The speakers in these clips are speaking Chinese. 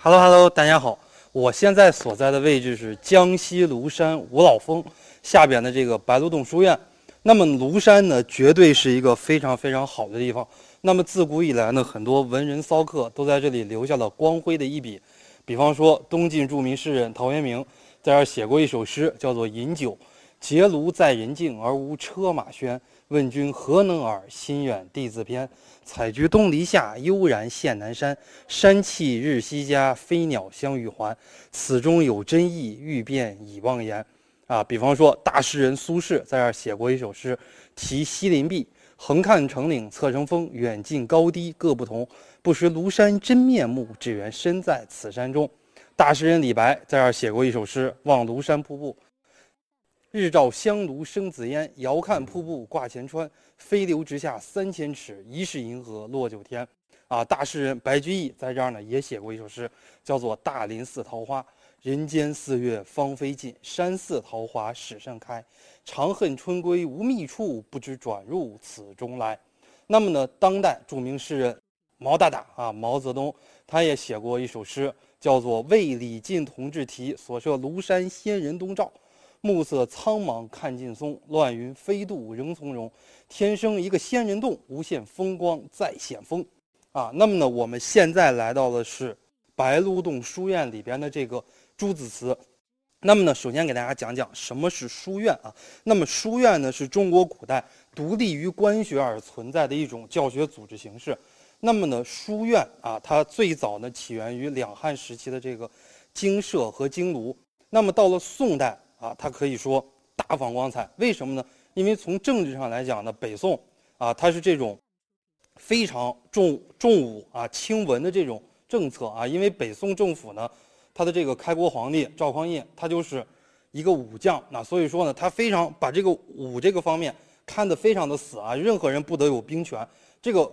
Hello Hello，大家好，我现在所在的位置是江西庐山五老峰下边的这个白鹿洞书院。那么庐山呢，绝对是一个非常非常好的地方。那么自古以来呢，很多文人骚客都在这里留下了光辉的一笔。比方说，东晋著名诗人陶渊明在这儿写过一首诗，叫做《饮酒》：结庐在人境，而无车马喧。问君何能尔？心远地自偏。采菊东篱下，悠然见南山。山气日夕佳，飞鸟相与还。此中有真意，欲辨已忘言。啊，比方说大诗人苏轼在这儿写过一首诗，题西林壁。横看成岭侧成峰，远近高低各不同。不识庐山真面目，只缘身在此山中。大诗人李白在这儿写过一首诗，望庐山瀑布。日照香炉生紫烟，遥看瀑布挂前川。飞流直下三千尺，疑是银河落九天。啊，大诗人白居易在这儿呢也写过一首诗，叫做《大林寺桃花》。人间四月芳菲尽，山寺桃花始盛开。长恨春归无觅处，不知转入此中来。那么呢，当代著名诗人毛大大啊，毛泽东，他也写过一首诗，叫做《为李进同志题所设庐山仙人洞照》。暮色苍茫看劲松，乱云飞渡仍从容。天生一个仙人洞，无限风光再险峰。啊，那么呢，我们现在来到的是白鹿洞书院里边的这个朱子祠。那么呢，首先给大家讲讲什么是书院啊？那么书院呢，是中国古代独立于官学而存在的一种教学组织形式。那么呢，书院啊，它最早呢起源于两汉时期的这个经舍和经庐。那么到了宋代。啊，它可以说大放光彩，为什么呢？因为从政治上来讲呢，北宋啊，它是这种非常重重武啊轻文的这种政策啊。因为北宋政府呢，他的这个开国皇帝赵匡胤，他就是一个武将，那所以说呢，他非常把这个武这个方面看得非常的死啊，任何人不得有兵权。这个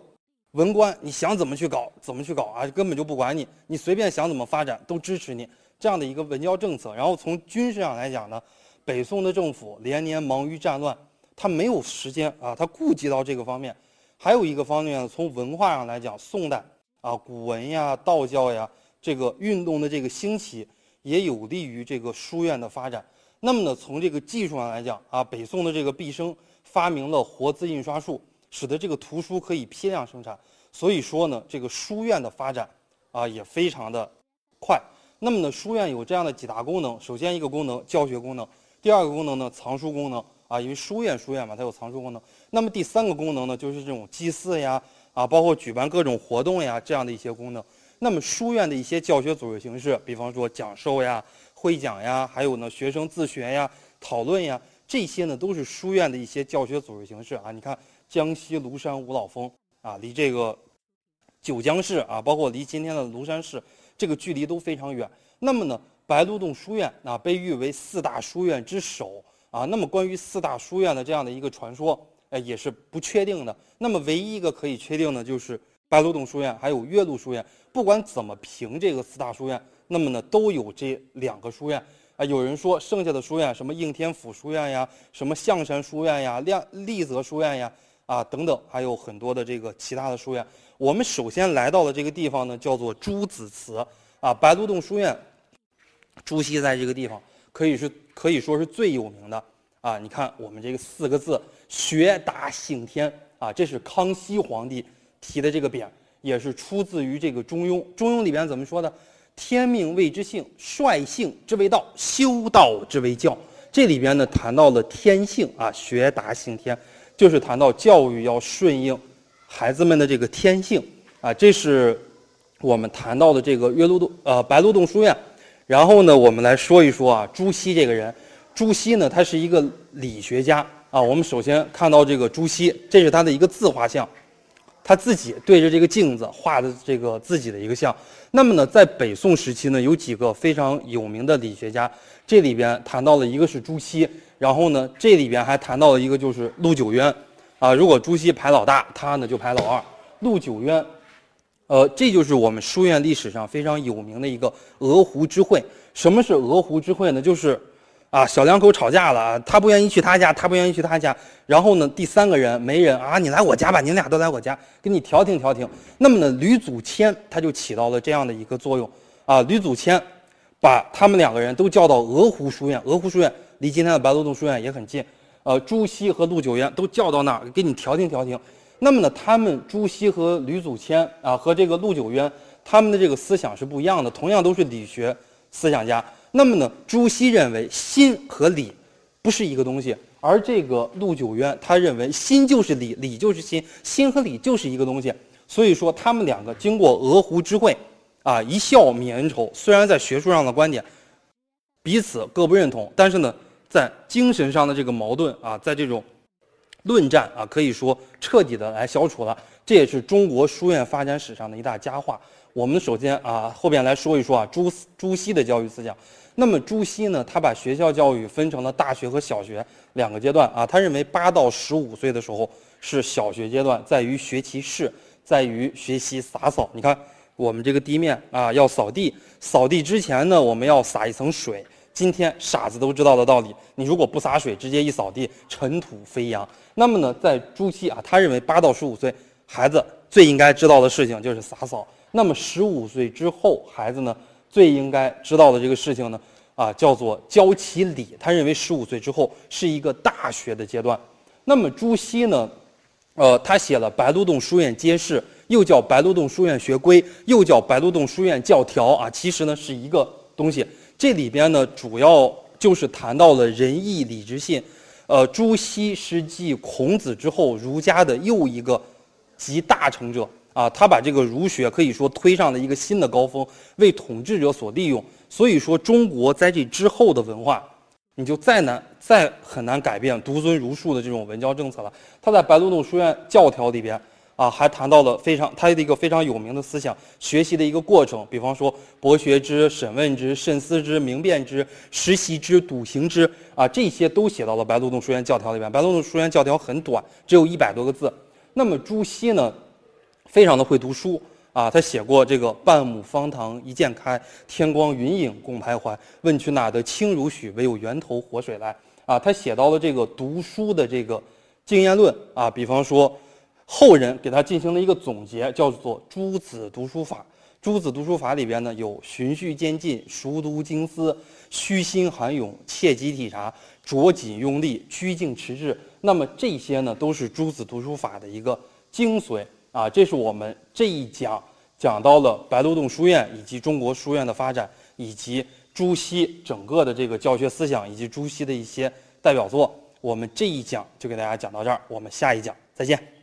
文官你想怎么去搞怎么去搞啊，根本就不管你，你随便想怎么发展都支持你。这样的一个文教政策，然后从军事上来讲呢，北宋的政府连年忙于战乱，他没有时间啊，他顾及到这个方面。还有一个方面，从文化上来讲，宋代啊，古文呀、道教呀，这个运动的这个兴起，也有利于这个书院的发展。那么呢，从这个技术上来讲啊，北宋的这个毕生发明了活字印刷术，使得这个图书可以批量生产。所以说呢，这个书院的发展啊，也非常的快。那么呢，书院有这样的几大功能。首先一个功能教学功能，第二个功能呢藏书功能啊，因为书院书院嘛，它有藏书功能。那么第三个功能呢，就是这种祭祀呀啊，包括举办各种活动呀这样的一些功能。那么书院的一些教学组织形式，比方说讲授呀、会讲呀，还有呢学生自学呀、讨论呀，这些呢都是书院的一些教学组织形式啊。你看江西庐山五老峰啊，离这个九江市啊，包括离今天的庐山市。这个距离都非常远。那么呢，白鹿洞书院啊，被誉为四大书院之首啊。那么关于四大书院的这样的一个传说，哎，也是不确定的。那么唯一一个可以确定的，就是白鹿洞书院还有岳麓书院。不管怎么评这个四大书院，那么呢，都有这两个书院啊。有人说剩下的书院，什么应天府书院呀，什么象山书院呀，亮丽泽书院呀，啊等等，还有很多的这个其他的书院。我们首先来到了这个地方呢，叫做朱子祠啊，白鹿洞书院，朱熹在这个地方可以是可以说是最有名的啊。你看我们这个四个字“学达幸天”啊，这是康熙皇帝提的这个匾，也是出自于这个《中庸》。《中庸》里边怎么说的？“天命谓之性，率性之谓道，修道之谓教。”这里边呢谈到了天性啊，“学达幸天”，就是谈到教育要顺应。孩子们的这个天性啊，这是我们谈到的这个岳麓洞呃白鹿洞书院。然后呢，我们来说一说啊，朱熹这个人。朱熹呢，他是一个理学家啊。我们首先看到这个朱熹，这是他的一个自画像，他自己对着这个镜子画的这个自己的一个像。那么呢，在北宋时期呢，有几个非常有名的理学家，这里边谈到了一个是朱熹，然后呢，这里边还谈到了一个就是陆九渊。啊，如果朱熹排老大，他呢就排老二。陆九渊，呃，这就是我们书院历史上非常有名的一个鹅湖之会。什么是鹅湖之会呢？就是啊，小两口吵架了，他不愿意去他家，他不愿意去他家。然后呢，第三个人没人啊，你来我家吧，你俩都来我家，给你调停调停。那么呢，吕祖谦他就起到了这样的一个作用啊，吕祖谦把他们两个人都叫到鹅湖书院，鹅湖书院离今天的白鹿洞书院也很近。呃，朱熹和陆九渊都叫到那儿给你调停调停。那么呢，他们朱熹和吕祖谦啊，和这个陆九渊，他们的这个思想是不一样的，同样都是理学思想家。那么呢，朱熹认为心和理不是一个东西，而这个陆九渊他认为心就是理，理就是心，心和理就是一个东西。所以说，他们两个经过鹅湖之会，啊，一笑泯恩仇。虽然在学术上的观点彼此各不认同，但是呢。在精神上的这个矛盾啊，在这种论战啊，可以说彻底的来消除了。这也是中国书院发展史上的一大佳话。我们首先啊，后边来说一说啊，朱朱熹的教育思想。那么朱熹呢，他把学校教育分成了大学和小学两个阶段啊。他认为八到十五岁的时候是小学阶段，在于学其事，在于学习洒扫。你看我们这个地面啊，要扫地，扫地之前呢，我们要撒一层水。今天傻子都知道的道理，你如果不洒水，直接一扫地，尘土飞扬。那么呢，在朱熹啊，他认为八到十五岁孩子最应该知道的事情就是洒扫。那么十五岁之后，孩子呢最应该知道的这个事情呢，啊，叫做教其礼。他认为十五岁之后是一个大学的阶段。那么朱熹呢，呃，他写了《白鹿洞书院揭示》，又叫《白鹿洞书院学规》，又叫《白鹿洞书院教条》啊，其实呢是一个东西。这里边呢，主要就是谈到了仁义礼智信。呃，朱熹是继孔子之后儒家的又一个集大成者啊，他把这个儒学可以说推上了一个新的高峰，为统治者所利用。所以说，中国在这之后的文化，你就再难再很难改变独尊儒术的这种文教政策了。他在白鹿洞书院教条里边。啊，还谈到了非常他的一个非常有名的思想学习的一个过程，比方说博学之、审问之、慎思之、明辨之、实习之、笃行之啊，这些都写到了白鹿洞书院教条里面。白鹿洞书院教条很短，只有一百多个字。那么朱熹呢，非常的会读书啊，他写过这个“半亩方塘一鉴开，天光云影共徘徊。问渠哪得清如许？唯有源头活水来。”啊，他写到了这个读书的这个经验论啊，比方说。后人给他进行了一个总结，叫做“诸子读书法”。诸子读书法里边呢，有循序渐进、熟读经思、虚心涵咏、切机体察、着紧用力、居静持志。那么这些呢，都是朱子读书法的一个精髓啊。这是我们这一讲讲到了白鹿洞书院以及中国书院的发展，以及朱熹整个的这个教学思想，以及朱熹的一些代表作。我们这一讲就给大家讲到这儿，我们下一讲再见。